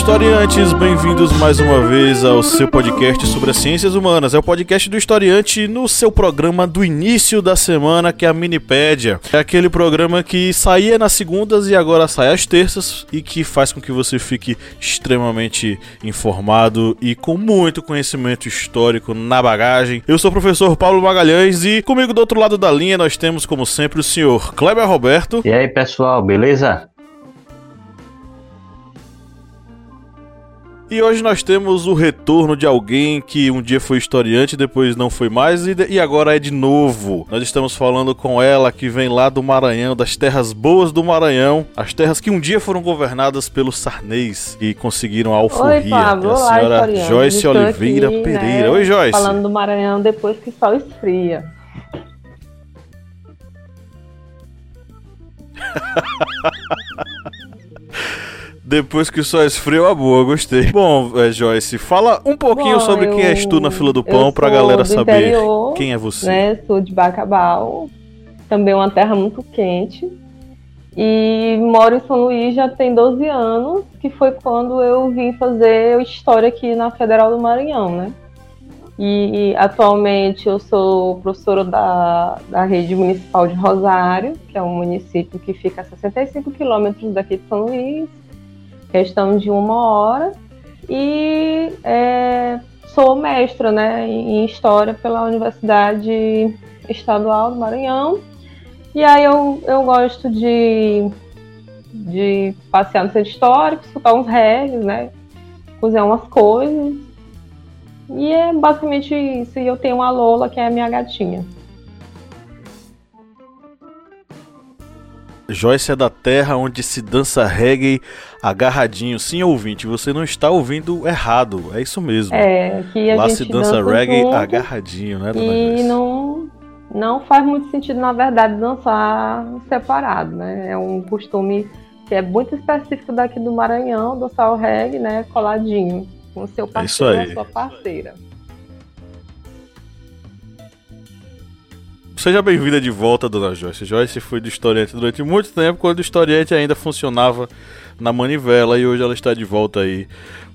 Historiantes! Bem-vindos mais uma vez ao seu podcast sobre as ciências humanas. É o podcast do historiante no seu programa do início da semana, que é a Minipédia. É aquele programa que saía nas segundas e agora sai às terças e que faz com que você fique extremamente informado e com muito conhecimento histórico na bagagem. Eu sou o professor Paulo Magalhães e comigo do outro lado da linha nós temos, como sempre, o senhor Kleber Roberto. E aí, pessoal, beleza? E hoje nós temos o retorno de alguém que um dia foi historiante, depois não foi mais e, agora é de novo. Nós estamos falando com ela que vem lá do Maranhão, das terras boas do Maranhão, as terras que um dia foram governadas pelos Sarnês e conseguiram a alforria. Oi, Pablo. É a senhora Olá, Joyce Oliveira aqui, Pereira. né, Oi, Joyce. Falando do Maranhão depois que o sol esfria. Depois que sol esfriou, a boa, gostei. Bom, é, Joyce, fala um pouquinho Bom, sobre quem eu- és tu na fila do pão pra galera saber interior, quem é você. Né? Sou de Bacabal, também uma terra muito quente. E moro em São Luís já tem 12 anos, que foi quando eu vim fazer história aqui na Federal do Maranhão, né? E, atualmente eu sou professora da, da rede municipal de Rosário, que é um município que fica a 65 quilômetros daqui de São Luís, questão de uma hora. E é, sou mestra né, em História pela Universidade Estadual do Maranhão. E aí eu, eu gosto de, de passear no centro histórico, escutar uns reggae, né? Cozinhar umas coisas. E é basicamente isso. E eu tenho uma Lola, que é a minha gatinha. Joyce é da terra onde se dança reggae agarradinho. Sim, ouvinte, você não está ouvindo errado. É isso mesmo. É, que a Lá gente se dança reggae junto, agarradinho, né, dona E Joyce? não, não faz muito sentido, na verdade, dançar separado, né? É um costume que é muito específico daqui do Maranhão, dançar o reggae, né? Coladinho, com o seu É parceiro aí. ou sua parceira. Seja bem-vinda de volta, dona Joyce. Joyce foi do historiante durante muito tempo, quando o historiante ainda funcionava na manivela, e hoje ela está de volta aí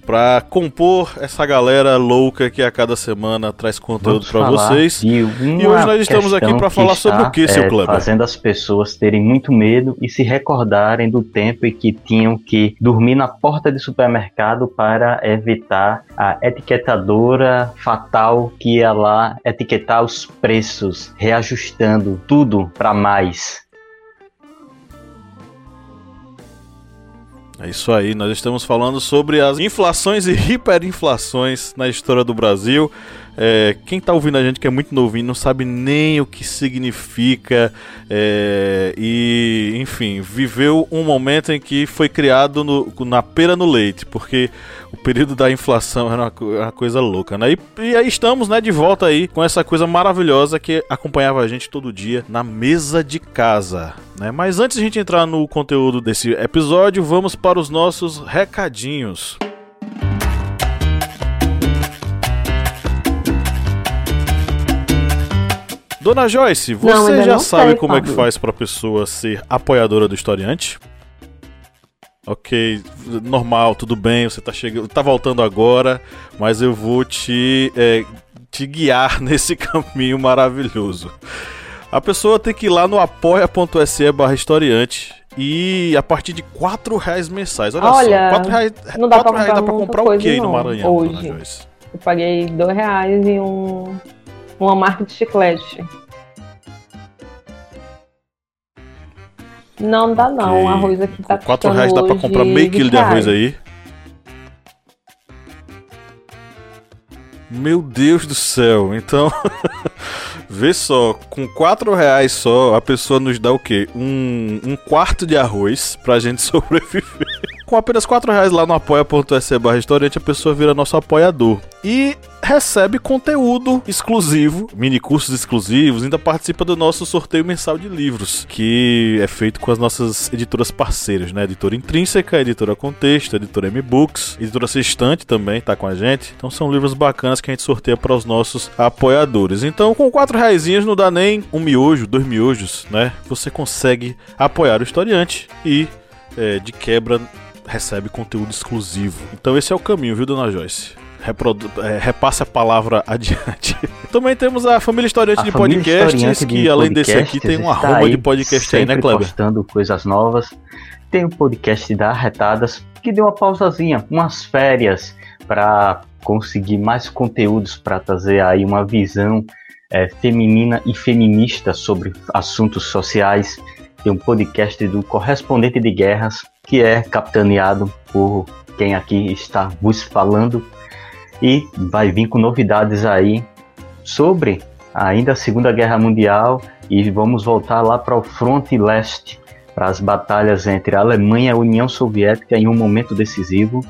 pra compor essa galera louca que a cada semana traz conteúdo falar vocês. E hoje nós estamos aqui que falar sobre o que, seu é, Kleber? Fazendo as pessoas terem muito medo e se recordarem do tempo em que tinham que dormir na porta de supermercado para evitar a etiquetadora fatal que ia lá etiquetar os preços, reajustando tudo para mais. É isso aí, nós estamos falando sobre as inflações e hiperinflações na história do Brasil. É, quem tá ouvindo a gente que é muito novinho não sabe nem o que significa é, e, enfim, viveu um momento em que foi criado no- na pera no leite, porque o período da inflação era uma, uma coisa louca, né? E, e aí estamos, né, de volta aí com essa coisa maravilhosa que acompanhava a gente todo dia na mesa de casa, né? Mas antes de a gente entrar no conteúdo desse episódio, vamos para os nossos recadinhos. Dona Joyce, você Não, já sabe sei, como é que Pablo. faz pra pessoa ser apoiadora do historiante? Ok, normal, tudo bem, você tá chegando, tá voltando agora, mas eu vou te, é, te guiar nesse caminho maravilhoso. A pessoa tem que ir lá no apoia.se barra historiante e a partir de 4 reais mensais, olha, Olha, só, 4 reais, não dá 4 pra reais dá comprar pra comprar o que no Maranhão, dona hoje. Joyce? Eu paguei dois reais e um, uma marca de chiclete. Não dá não, o arroz aqui tá 4 custando reais dá pra comprar meio quilo de 20 arroz aí. Meu Deus do céu, então. Vê só, com 4 reais só, a pessoa nos dá o quê? Um, um quarto de arroz pra gente sobreviver. Com apenas 4 reais lá no apoia.se barra historiante, a pessoa vira nosso apoiador. E recebe conteúdo exclusivo, mini cursos exclusivos, ainda participa do nosso sorteio mensal de livros, que é feito com as nossas editoras parceiras, né? Editora Intrínseca, Editora Contexto, Editora M-Books, Editora Sextante também tá com a gente. Então são livros bacanas que a gente sorteia para os nossos apoiadores. Então com quatro reais não dá nem um miojo, dois miojos, né? Você consegue apoiar o historiante e é, de quebra recebe conteúdo exclusivo. Então esse é o caminho, viu, dona Joyce? Reprodu é, repasse a palavra adiante. Também temos a família historiante a de família podcasts, historiante que de além desse aqui tem uma arroba de podcast aí, né, Kleber? postando coisas novas. Tem o podcast da Arretadas, que deu uma pausazinha, umas férias, para conseguir mais conteúdos para trazer aí uma visão é, feminina e feminista sobre assuntos sociais. Tem um podcast do Correspondente de Guerras, que é capitaneado por quem aqui está vos falando, e vai vir com novidades aí sobre ainda a Segunda Guerra Mundial e vamos voltar lá para o fronte leste, para as batalhas entre a Alemanha e a União Soviética em um momento decisivo.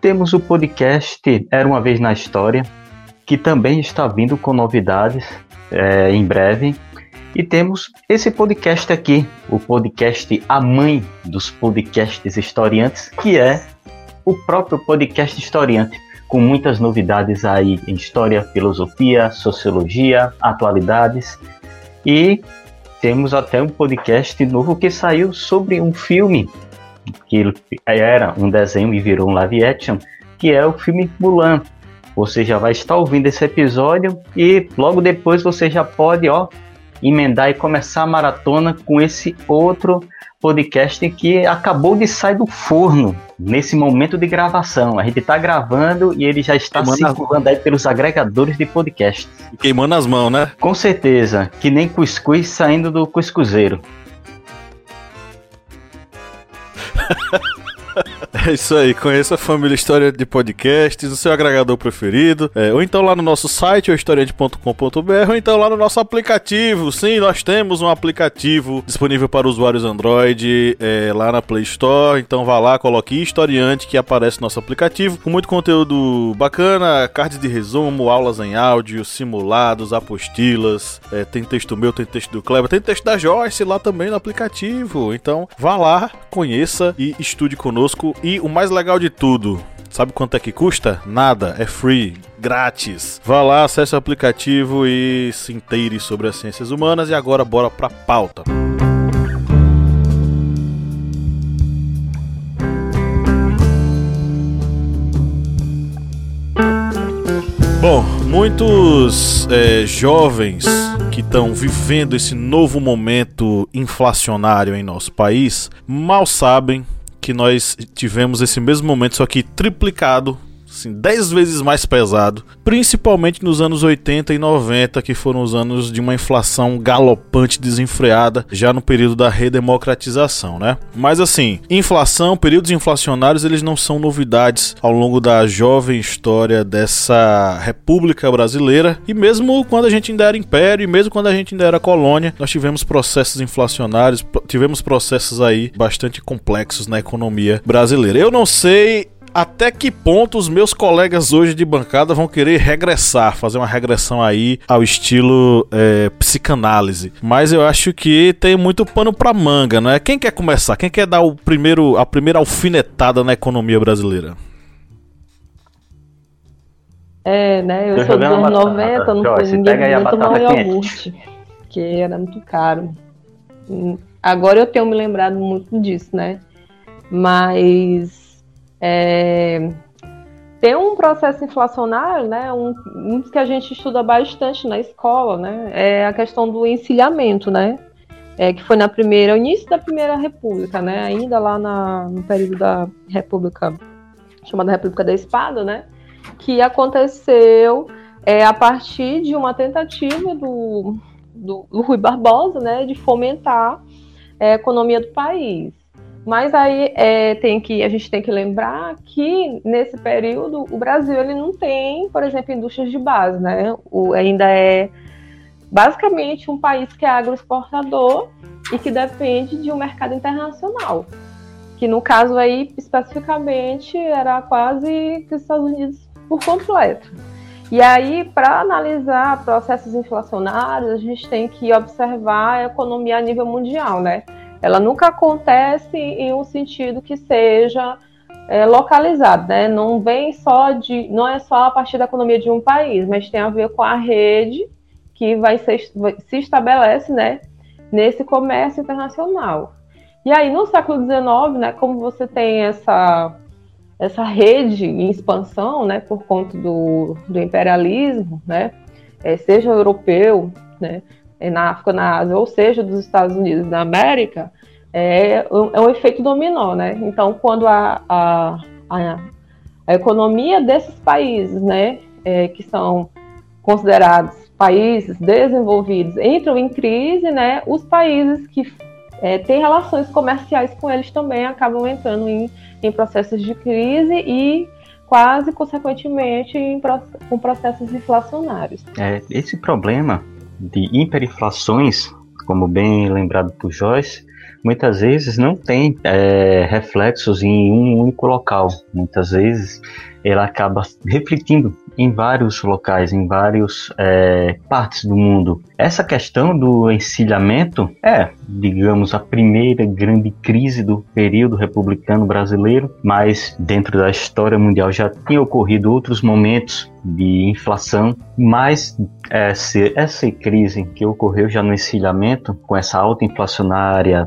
Temos o podcast Era uma vez na História, que também está vindo com novidades é, em breve. E temos esse podcast aqui, o podcast A Mãe dos Podcasts Historiantes, que é o próprio podcast historiante, com muitas novidades aí em história, filosofia, sociologia, atualidades. E temos até um podcast novo que saiu sobre um filme que era um desenho e virou um live action, que é o filme Mulan. Você já vai estar ouvindo esse episódio e logo depois você já pode, ó, emendar e começar a maratona com esse outro podcast que acabou de sair do forno nesse momento de gravação. A gente está gravando e ele já está queimando circulando aí pelos agregadores de podcast. Queimando as mãos, né? Com certeza, que nem cuscuz saindo do cuscuzeiro. É isso aí, conheça a família História de Podcasts, o seu agregador preferido, é, ou então lá no nosso site, historiante.com.br, ou então lá no nosso aplicativo. Sim, nós temos um aplicativo disponível para usuários Android é, lá na Play Store. Então vá lá, coloque Historiante que aparece no nosso aplicativo, com muito conteúdo bacana, cards de resumo, aulas em áudio, simulados, apostilas. É, tem texto meu, tem texto do Kleber, tem texto da Joyce lá também no aplicativo. Então vá lá, conheça e estude conosco e o mais legal de tudo, sabe quanto é que custa? Nada, é free, grátis. Vá lá, acesse o aplicativo e se inteire sobre as ciências humanas. E agora bora pra pauta. Bom, muitos é, jovens que estão vivendo esse novo momento inflacionário em nosso país mal sabem que nós tivemos esse mesmo momento, só que triplicado assim, 10 vezes mais pesado, principalmente nos anos 80 e 90, que foram os anos de uma inflação galopante desenfreada, já no período da redemocratização, né? Mas assim, inflação, períodos inflacionários, eles não são novidades ao longo da jovem história dessa República Brasileira, e mesmo quando a gente ainda era império, e mesmo quando a gente ainda era colônia, nós tivemos processos inflacionários, tivemos processos aí bastante complexos na economia brasileira. Eu não sei até que ponto os meus colegas hoje de bancada vão querer regressar, fazer uma regressão aí ao estilo é, psicanálise. Mas eu acho que tem muito pano pra manga, né? Quem quer começar? Quem quer dar o primeiro, a primeira alfinetada na economia brasileira? É, né? Eu sou dos anos 90, não foi ninguém tomar iogurte, que era muito caro. Hum, agora eu tenho me lembrado muito disso, né? Mas é, tem um processo inflacionário, né, um, um que a gente estuda bastante na escola, né, é a questão do encilhamento, né, é, que foi na primeira, início da primeira república, né, ainda lá na, no período da república, chamada República da Espada, né, que aconteceu é, a partir de uma tentativa do, do, do Rui Barbosa, né, de fomentar é, a economia do país. Mas aí é, tem que, a gente tem que lembrar que nesse período o Brasil ele não tem, por exemplo, indústrias de base, né? O, ainda é basicamente um país que é agroexportador e que depende de um mercado internacional. que no caso aí especificamente era quase que os Estados Unidos por completo. E aí, para analisar processos inflacionários, a gente tem que observar a economia a nível mundial, né? Ela nunca acontece em um sentido que seja é, localizado, né? Não vem só de, não é só a partir da economia de um país, mas tem a ver com a rede que vai ser, se estabelece, né? Nesse comércio internacional. E aí, no século XIX, né? Como você tem essa essa rede em expansão, né, por conta do, do imperialismo, né, é, seja europeu, né, é, na África, na Ásia, ou seja dos Estados Unidos da América, é, é um efeito dominó, né? Então, quando a, a, a, a economia desses países, né, é, que são considerados países desenvolvidos, entram em crise, né, os países que é, têm relações comerciais com eles também acabam entrando em em processos de crise e quase consequentemente em, com processos inflacionários. É, esse problema de hiperinflações, como bem lembrado por Joyce, muitas vezes não tem é, reflexos em um único local. Muitas vezes ela acaba refletindo em vários locais, em várias é, partes do mundo. Essa questão do encilhamento é, digamos, a primeira grande crise do período republicano brasileiro, mas dentro da história mundial já tinha ocorrido outros momentos de inflação, mas essa, essa crise que ocorreu já no encilhamento, com essa alta inflacionária,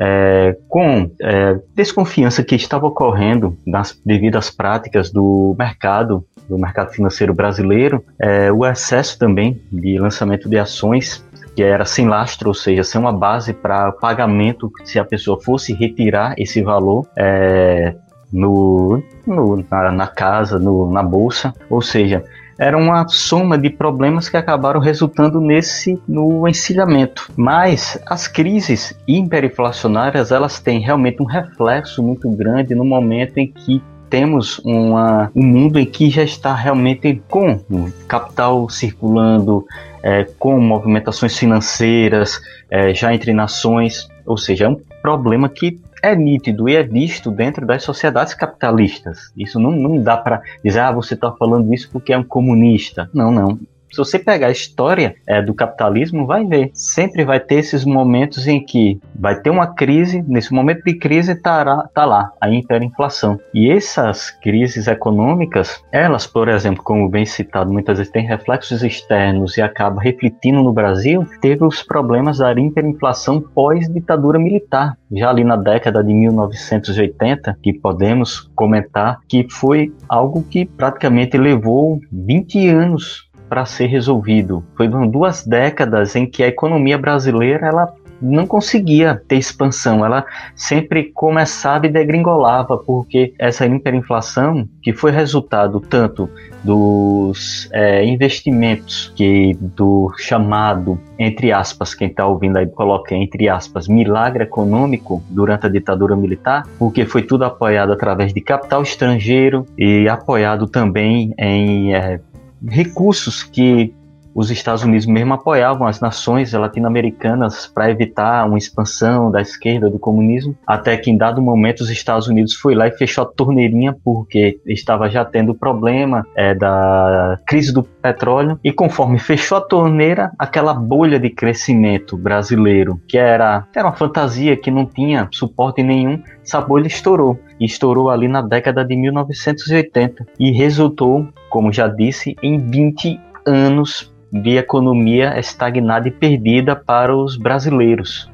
é, com é, desconfiança que estava ocorrendo nas, devido às práticas do mercado, do mercado financeiro brasileiro, é, o excesso também de lançamento de ações que era sem lastro, ou seja, sem uma base para pagamento se a pessoa fosse retirar esse valor é, no, no na, na, casa, no, na bolsa, ou seja, era uma soma de problemas que acabaram resultando nesse no encilhamento. Mas as crises hiperinflacionárias elas têm realmente um reflexo muito grande no momento em que temos uma, um mundo em que já está realmente com capital circulando, é, com movimentações financeiras é, já entre nações, ou seja, é um problema que é nítido e é visto dentro das sociedades capitalistas. Isso não, não dá para dizer, ah, você está falando isso porque é um comunista. Não, não se você pegar a história é, do capitalismo, vai ver. Sempre vai ter esses momentos em que vai ter uma crise, nesse momento de crise está tá lá a hiperinflação. E essas crises econômicas, elas, por exemplo, como bem citado, muitas vezes têm reflexos externos e acaba refletindo no Brasil, teve os problemas da hiperinflação pós-ditadura militar, já ali na década de 1980, que podemos comentar que foi algo que praticamente levou 20 anos para ser resolvido. Foi duas décadas em que a economia brasileira ela não conseguia ter expansão, ela sempre começava e degringolava, porque essa hiperinflação, que foi resultado tanto dos é, investimentos que do chamado, entre aspas, quem está ouvindo aí coloca entre aspas, milagre econômico durante a ditadura militar, porque foi tudo apoiado através de capital estrangeiro e apoiado também em é, recursos que os Estados Unidos mesmo apoiavam as nações latino-americanas para evitar uma expansão da esquerda do comunismo, até que em dado momento os Estados Unidos foi lá e fechou a torneirinha porque estava já tendo problema é, da crise do petróleo e conforme fechou a torneira, aquela bolha de crescimento brasileiro, que era, era uma fantasia que não tinha suporte nenhum, essa bolha estourou. E estourou ali na década de 1980 e resultou como já disse, em 20 anos de economia estagnada e perdida para os brasileiros.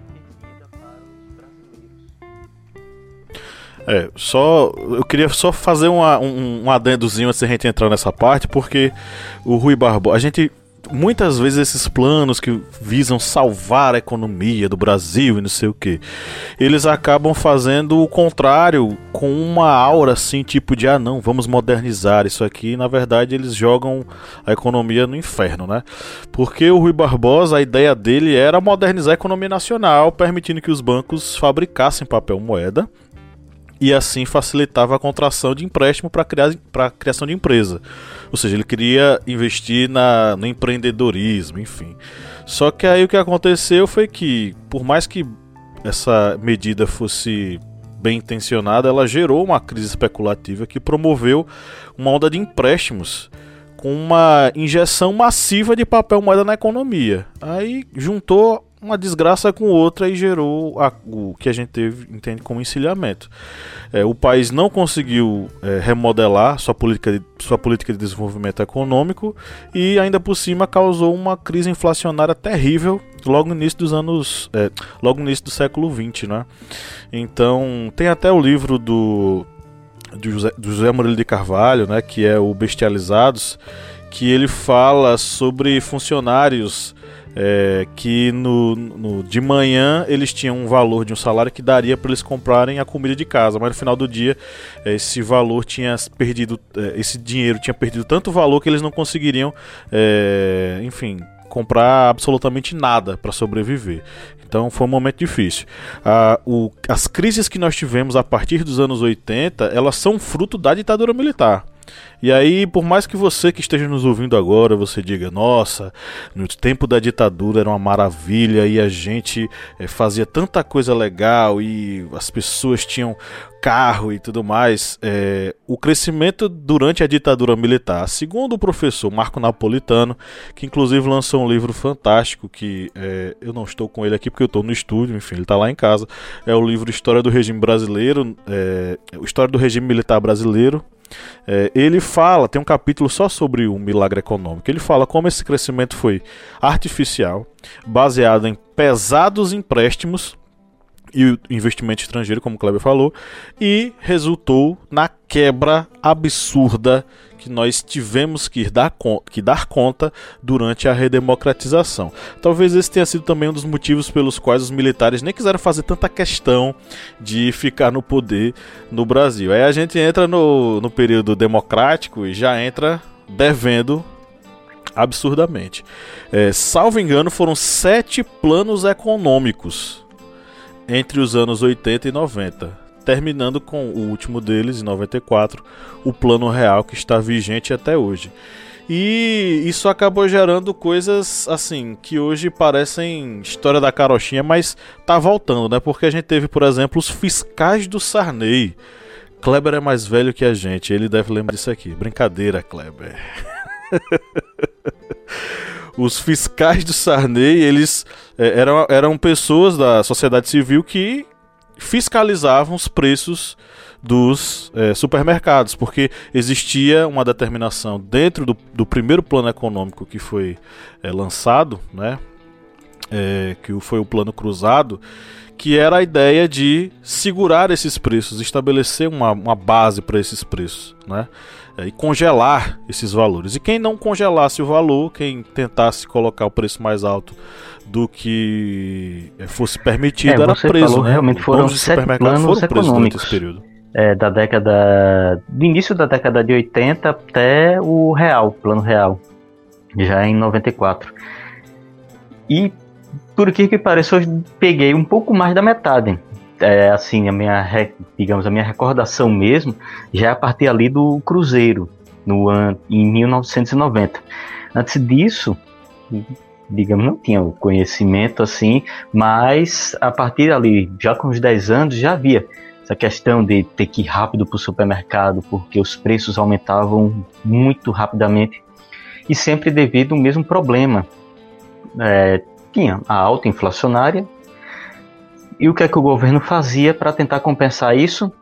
É, só. Eu queria só fazer uma, um, um adendozinho antes da gente entrar nessa parte, porque o Rui Barbosa. A gente muitas vezes esses planos que visam salvar a economia do Brasil e não sei o que, eles acabam fazendo o contrário com uma aura assim, tipo de ah não, vamos modernizar isso aqui, e, na verdade eles jogam a economia no inferno, né? Porque o Rui Barbosa, a ideia dele era modernizar a economia nacional, permitindo que os bancos fabricassem papel moeda e assim facilitava a contração de empréstimo para a criação de empresa. Ou seja, ele queria investir na, no empreendedorismo, enfim. Só que aí o que aconteceu foi que, por mais que essa medida fosse bem intencionada, ela gerou uma crise especulativa que promoveu uma onda de empréstimos com uma injeção massiva de papel moeda na economia. Aí juntou uma desgraça com outra e gerou a, o que a gente teve, entende como encilhamento. É, o país não conseguiu é, remodelar sua política, de, sua política de desenvolvimento econômico e ainda por cima causou uma crise inflacionária terrível logo no início dos anos, é, logo no início do século XX, né? Então tem até o livro do do José, do José Murilo de Carvalho, né, que é o Bestializados, que ele fala sobre funcionários é, que no, no, de manhã eles tinham um valor de um salário que daria para eles comprarem a comida de casa, mas no final do dia é, esse valor tinha perdido, é, esse dinheiro tinha perdido tanto valor que eles não conseguiriam, é, enfim, comprar absolutamente nada para sobreviver. Então foi um momento difícil. Ah, o, as crises que nós tivemos a partir dos anos 80, elas são fruto da ditadura militar. E aí, por mais que você que esteja nos ouvindo agora, você diga, nossa, no tempo da ditadura era uma maravilha e a gente é, fazia tanta coisa legal e as pessoas tinham carro e tudo mais. É, o crescimento durante a ditadura militar, segundo o professor Marco Napolitano, que inclusive lançou um livro fantástico que é, eu não estou com ele aqui porque eu estou no estúdio, enfim, ele está lá em casa. É o livro História do Regime Brasileiro, é, História do Regime Militar Brasileiro, é, ele fala, tem um capítulo só sobre o milagre econômico. Ele fala como esse crescimento foi artificial, baseado em pesados empréstimos e investimento estrangeiro, como o Kleber falou, e resultou na quebra absurda que nós tivemos que dar, que dar conta durante a redemocratização. Talvez esse tenha sido também um dos motivos pelos quais os militares nem quiseram fazer tanta questão de ficar no poder no Brasil. Aí a gente entra no, no período democrático e já entra devendo absurdamente. É, salvo engano, foram sete planos econômicos entre os anos 80 e 90 terminando com o último deles, em 94, o Plano Real, que está vigente até hoje. E isso acabou gerando coisas assim que hoje parecem história da carochinha, mas tá voltando, né? Porque a gente teve, por exemplo, os fiscais do Sarney. Kleber é mais velho que a gente, ele deve lembrar disso aqui. Brincadeira, Kleber. os fiscais do Sarney, eles é, eram, eram pessoas da sociedade civil que fiscalizavam os preços dos é, supermercados, porque existia uma determinação dentro do, do primeiro plano econômico que foi é, lançado, né, é, que foi o plano cruzado, que era a ideia de segurar esses preços, estabelecer uma, uma base para esses preços, né, e congelar esses valores. E quem não congelasse o valor, quem tentasse colocar o preço mais alto do que eh, fosse permitido é, era preso, falou, né? Realmente foram sete planos foram econômicos esse período. É, da década do início da década de 80 até o real, plano real, já em 94. E por que que pareça, eu peguei um pouco mais da metade. É, assim, a minha, digamos, a minha recordação mesmo, já é a partir ali do Cruzeiro, no ano, em 1990. Antes disso, digamos, não tinha o conhecimento assim, mas a partir ali, já com os 10 anos, já havia essa questão de ter que ir rápido para o supermercado, porque os preços aumentavam muito rapidamente e sempre devido ao mesmo problema. É, tinha a alta inflacionária e o que é que o governo fazia para tentar compensar isso?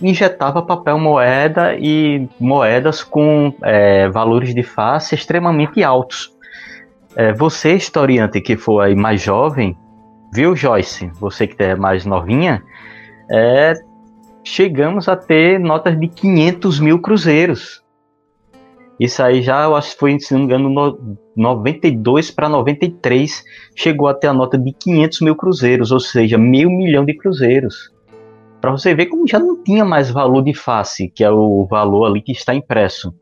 Injetava papel moeda e moedas com é, valores de face extremamente altos. É, você, historiante que for aí mais jovem, viu, Joyce? Você que é mais novinha, é, chegamos a ter notas de 500 mil cruzeiros. Isso aí já, eu acho que foi, se não me engano, no 92 para 93, chegou a ter a nota de 500 mil cruzeiros, ou seja, meio milhão de cruzeiros. Para você ver como já não tinha mais valor de face, que é o valor ali que está impresso.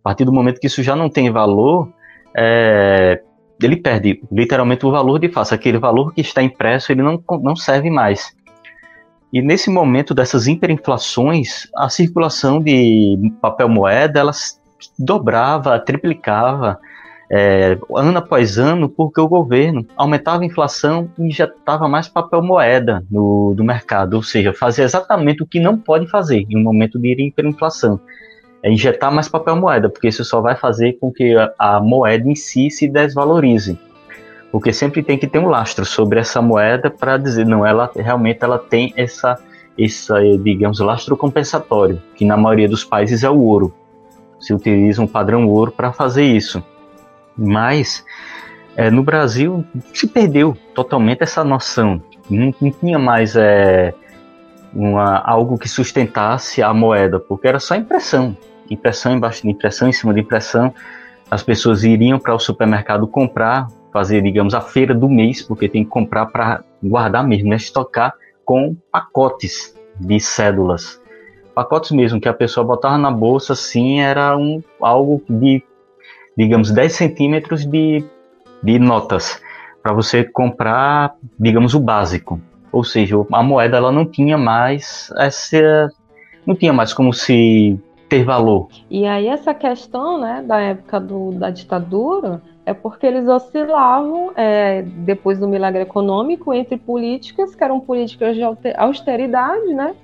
A partir do momento que isso já não tem valor, é, ele perde literalmente o valor de face. Aquele valor que está impresso, ele não, não serve mais. E nesse momento dessas hiperinflações, a circulação de papel moeda, ela dobrava, triplicava. é, ano após ano, porque o governo aumentava a inflação e já estava mais papel moeda no, do mercado, ou seja, fazia exatamente o que não pode fazer em um momento de hiperinflação. É injetar mais papel moeda, porque isso só vai fazer com que a, a moeda em si se desvalorize porque sempre tem que ter um lastro sobre essa moeda para dizer não ela realmente ela tem essa essa digamos lastro compensatório que na maioria dos países é o ouro se utiliza um padrão ouro para fazer isso mas é, no Brasil se perdeu totalmente essa noção não, não tinha mais é, uma, algo que sustentasse a moeda porque era só impressão impressão embaixo de impressão em cima de impressão as pessoas iriam para o supermercado comprar fazer, digamos, a feira do mês, porque tem que comprar para guardar mesmo, né? estocar com pacotes de cédulas. Pacotes mesmo que a pessoa botava na bolsa, assim, era um, algo de, digamos, 10 centímetros de, de notas para você comprar, digamos, o básico. Ou seja, a moeda ela não tinha mais essa, não tinha mais como se ter valor. E aí essa questão, né, da época do, da ditadura, é porque eles oscilavam, é, depois do milagre econômico, entre políticas que eram políticas de austeridade, né,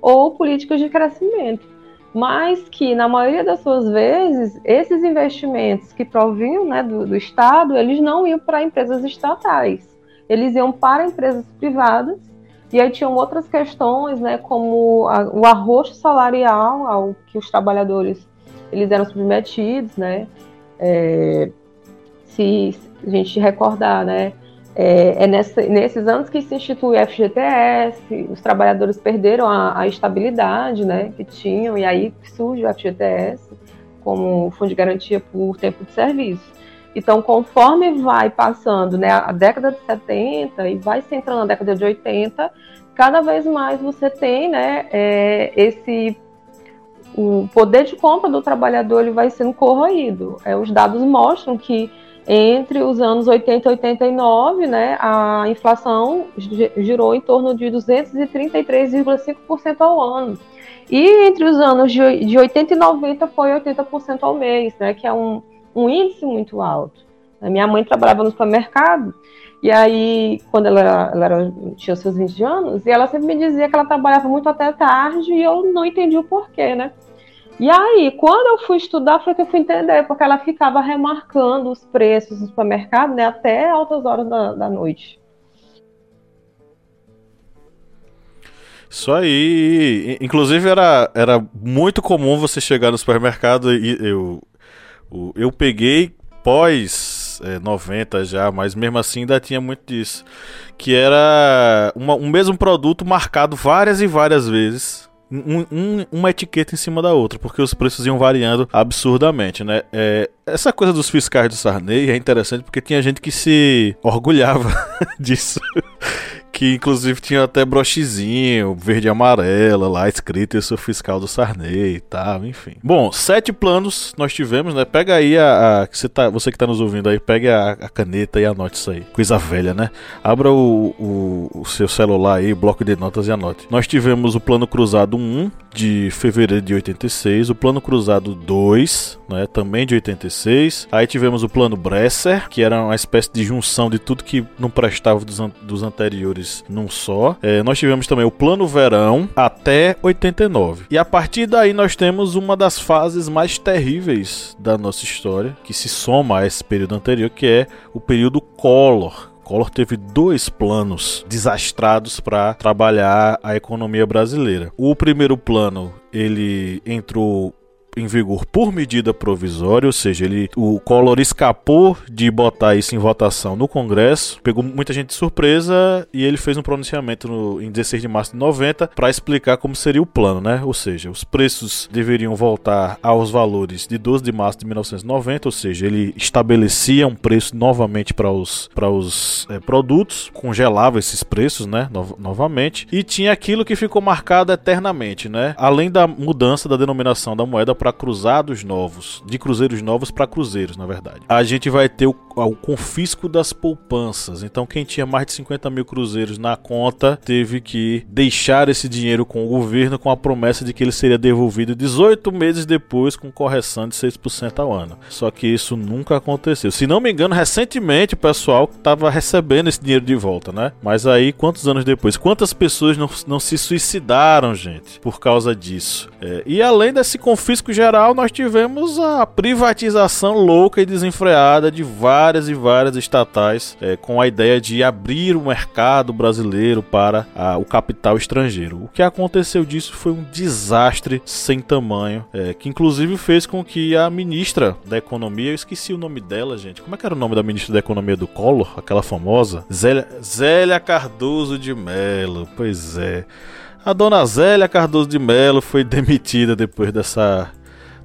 ou políticas de crescimento. Mas que, na maioria das suas vezes, esses investimentos que provinham né, do, do Estado, eles não iam para empresas estatais, eles iam para empresas privadas, e aí tinham outras questões, né, como a, o arroxo salarial ao que os trabalhadores eles eram submetidos, né, é, se a gente recordar, né, é, é nessa, nesses anos que se institui o FGTS, os trabalhadores perderam a, a, estabilidade né, que tinham, e aí surge o FGTS como fundo de garantia por tempo de serviço. Então, conforme vai passando né, a década de 70 e vai se entrando na década de 80, cada vez mais você tem né, é, esse o poder de compra do trabalhador ele vai sendo corroído. É, os dados mostram que entre os anos 80 e 89, né, a inflação girou em torno de 233,5% ao ano. E entre os anos de, de 80 e 90 foi 80% ao mês, né, que é um, um índice muito alto. A minha mãe trabalhava no supermercado, e aí, quando ela, ela era, tinha seus 20 anos, e ela sempre me dizia que ela trabalhava muito até tarde, e eu não entendi o porquê, né? E aí, quando eu fui estudar, foi que eu fui entender, porque ela ficava remarcando os preços no supermercado né, até altas horas da, da noite. Isso aí. Inclusive, era, era muito comum você chegar no supermercado e eu, eu, eu peguei pós é, 90 já, mas mesmo assim ainda tinha muito disso. Que era uma, um mesmo produto marcado várias e várias vezes um, um, uma etiqueta em cima da outra, porque os preços iam variando absurdamente, né? É, essa coisa dos fiscais do Sarney é interessante porque tinha gente que se orgulhava disso que inclusive tinha até brochezinho, verde e amarela lá escrito sou fiscal do Sarney e tal, enfim. Bom, sete planos nós tivemos, né? Pega aí a, a que você, tá, você que tá nos ouvindo aí, pega a, a, caneta e anote isso aí. Coisa velha, né? Abra o, o, o, seu celular aí, bloco de notas e anote. Nós tivemos o plano cruzado 1 de fevereiro de 86, o plano cruzado 2, né? Também de 86. Aí tivemos o plano Bresser, que era uma espécie de junção de tudo que não prestava dos, an dos anteriores num só. É, nós tivemos também o Plano Verão até 89. E a partir daí nós temos uma das fases mais terríveis da nossa história, que se soma a esse período anterior, que é o período Collor. Collor teve dois planos desastrados para trabalhar a economia brasileira. O primeiro plano ele entrou em vigor por medida provisória, ou seja, ele, o Collor escapou de botar isso em votação no Congresso, pegou muita gente de surpresa e ele fez um pronunciamento no, em 16 de março de 90 para explicar como seria o plano, né? Ou seja, os preços deveriam voltar aos valores de 12 de março de 1990, ou seja, ele estabelecia um preço novamente para os, para os é, produtos, congelava esses preços, né? No, novamente, e tinha aquilo que ficou marcado eternamente, né? Além da mudança da denominação da moeda para cruzados novos, de cruzeiros novos para cruzeiros, na verdade. A gente vai ter o, ao confisco das poupanças. Então, quem tinha mais de 50 mil cruzeiros na conta teve que deixar esse dinheiro com o governo com a promessa de que ele seria devolvido 18 meses depois com correção de 6% ao ano. Só que isso nunca aconteceu. Se não me engano, recentemente o pessoal estava recebendo esse dinheiro de volta, né? Mas aí, quantos anos depois? Quantas pessoas não, não se suicidaram, gente, por causa disso? É, e além desse confisco geral, nós tivemos a privatização louca e desenfreada de várias e várias estatais é, com a ideia de abrir o mercado brasileiro para a, o capital estrangeiro. O que aconteceu disso foi um desastre sem tamanho, é, que inclusive fez com que a ministra da Economia, eu esqueci o nome dela, gente. Como é que era o nome da ministra da Economia do Collor? Aquela famosa? Zélia, Zélia Cardoso de Mello. Pois é. A dona Zélia Cardoso de Mello foi demitida depois dessa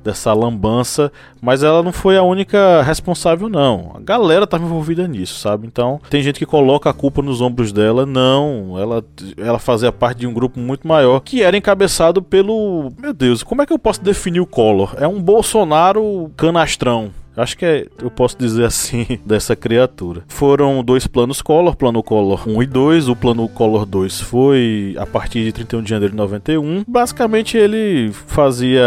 dessa lambança, mas ela não foi a única responsável não. A galera estava envolvida nisso, sabe? Então, tem gente que coloca a culpa nos ombros dela, não, ela ela fazia parte de um grupo muito maior que era encabeçado pelo, meu Deus, como é que eu posso definir o Collor? É um Bolsonaro canastrão, Acho que é, eu posso dizer assim dessa criatura. Foram dois planos Collor, plano Collor 1 e 2. O plano Collor 2 foi a partir de 31 de janeiro de 91. Basicamente ele fazia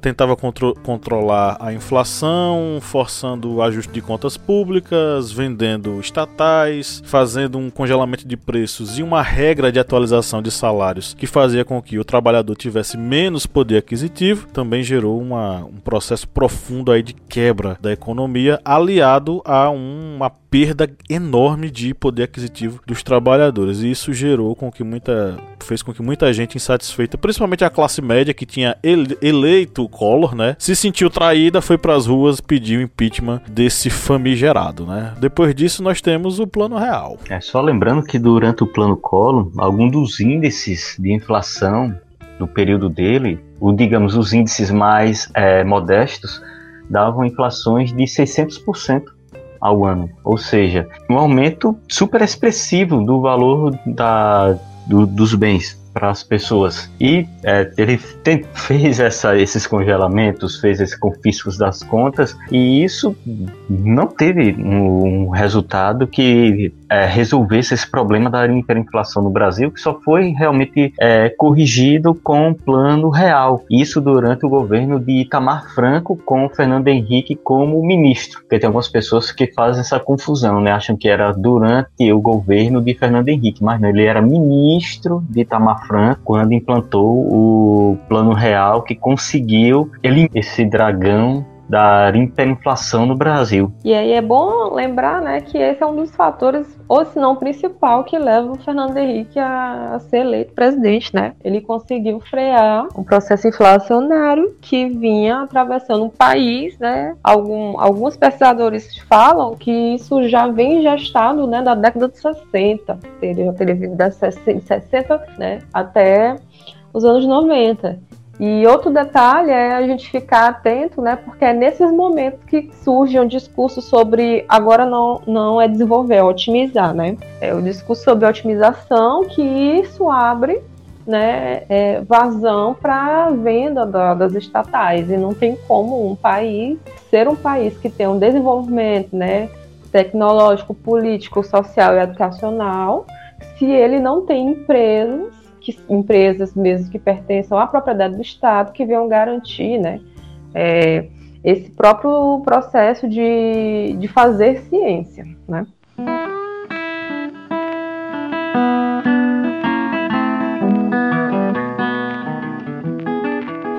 tentava contro controlar a inflação, forçando o ajuste de contas públicas, vendendo estatais, fazendo um congelamento de preços e uma regra de atualização de salários que fazia com que o trabalhador tivesse menos poder aquisitivo. Também gerou uma, um processo profundo aí de quebra da economia, aliado a uma perda enorme de poder aquisitivo dos trabalhadores. E isso gerou com que muita fez com que muita gente insatisfeita, principalmente a classe média que tinha ele, eleito o Collor, né, se sentiu traída, foi para as ruas pedir o impeachment desse famigerado, né? Depois disso nós temos o Plano Real. É só lembrando que durante o Plano Collor, algum dos índices de inflação no período dele, o digamos os índices mais é, modestos davam inflações de 600% ao ano, ou seja, um aumento super expressivo do valor da, do, dos bens para as pessoas. E é, ele tem, fez essa, esses congelamentos, fez esses confiscos das contas, e isso não teve um, um resultado que é, resolvesse esse problema da hiperinflação no Brasil, que só foi realmente é, corrigido com um plano real. Isso durante o governo de Itamar Franco com Fernando Henrique como ministro. Porque tem algumas pessoas que fazem essa confusão, né? Acham que era durante o governo de Fernando Henrique, mas não, ele era ministro de Itamar Franco quando implantou o plano real que conseguiu ele esse dragão da hiperinflação no Brasil. E aí é bom lembrar, né, que esse é um dos fatores, ou se não principal, que leva o Fernando Henrique a, ser eleito presidente, né? Ele conseguiu frear um processo inflacionário que vinha atravessando o país, né? Algum, alguns pesquisadores falam que isso já vem gestado, né, da década de 60. Ele teria vindo das 60, né, até os anos 90. E outro detalhe é a gente ficar atento, né? Porque é nesses momentos que surge um discurso sobre agora não, não é desenvolver, é otimizar, né? É o discurso sobre otimização que isso abre né, é, vazão para a venda da, das estatais. E não tem como um país ser um país que tem um desenvolvimento né, tecnológico, político, social e educacional se ele não tem empresas que empresas mesmo que pertençam à propriedade do Estado que venham garantir né, é, esse próprio processo de, de fazer ciência. Né?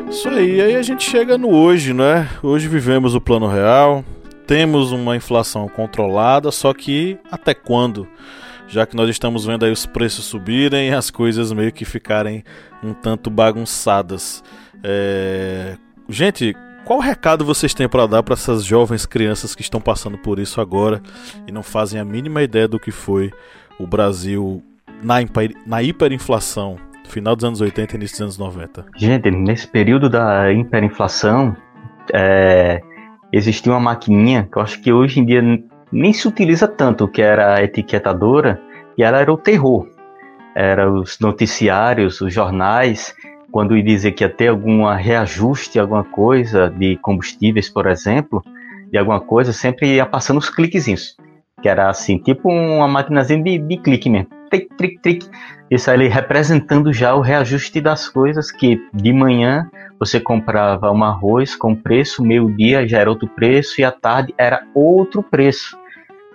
Isso aí, aí a gente chega no hoje, né? Hoje vivemos o plano real, temos uma inflação controlada, só que até quando? Já que nós estamos vendo aí os preços subirem e as coisas meio que ficarem um tanto bagunçadas. É... Gente, qual recado vocês têm para dar para essas jovens crianças que estão passando por isso agora e não fazem a mínima ideia do que foi o Brasil na, hiper... na hiperinflação, final dos anos 80 e início dos anos 90? Gente, nesse período da hiperinflação, é... existia uma maquininha que eu acho que hoje em dia nem se utiliza tanto, que era a etiquetadora, e ela era o terror. Era os noticiários, os jornais, quando ia dizer que ia ter algum reajuste, alguma coisa de combustíveis, por exemplo, de alguma coisa, sempre ia passando os cliquezinhos. Que era assim, tipo uma maquinazinha de, de clique mesmo. Tric, tric, tric. Isso aí representando já o reajuste das coisas, que de manhã você comprava um arroz com preço, meio-dia já era outro preço e à tarde era outro preço.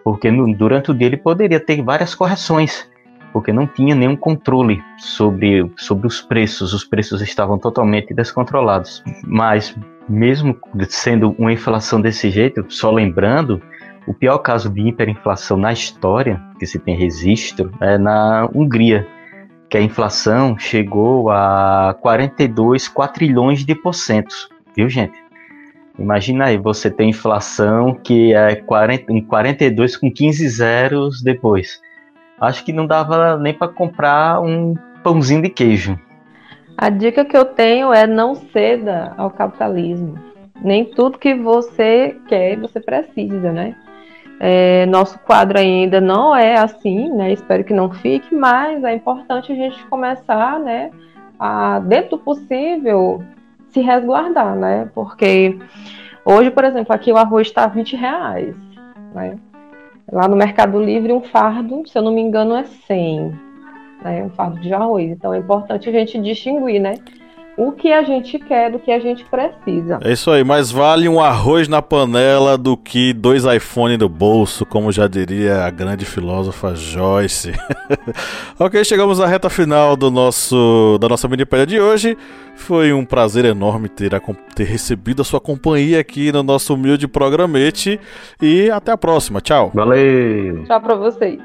Porque no, durante o dia ele poderia ter várias correções porque não tinha nenhum controle sobre, sobre os preços, os preços estavam totalmente descontrolados. Mas, mesmo sendo uma inflação desse jeito, só lembrando, o pior caso de hiperinflação na história, que se tem registro, é na Hungria, que a inflação chegou a 42 quatrilhões de porcentos, viu gente? Imagina aí, você tem inflação que é 40, 42 com 15 zeros depois acho que não dava nem para comprar um pãozinho de queijo. A dica que eu tenho é não ceda ao capitalismo. Nem tudo que você quer você precisa, né? É, nosso quadro ainda não é assim, né? Espero que não fique, mas é importante a gente começar, né? A, dentro do possível, se resguardar, né? Porque hoje, por exemplo, aqui o arroz está 20 reais, né? Lá no Mercado Livre, um fardo, se eu não me engano, é 100. Né? Um fardo de arroz. Então é importante a gente distinguir, né? O que a gente quer do que a gente precisa. É isso aí, mais vale um arroz na panela do que dois iPhones no bolso, como já diria a grande filósofa Joyce. ok, chegamos à reta final do nosso da nossa minipédia de hoje. Foi um prazer enorme ter, a, ter recebido a sua companhia aqui no nosso humilde programete e até a próxima. Tchau. Valeu. Tchau para vocês.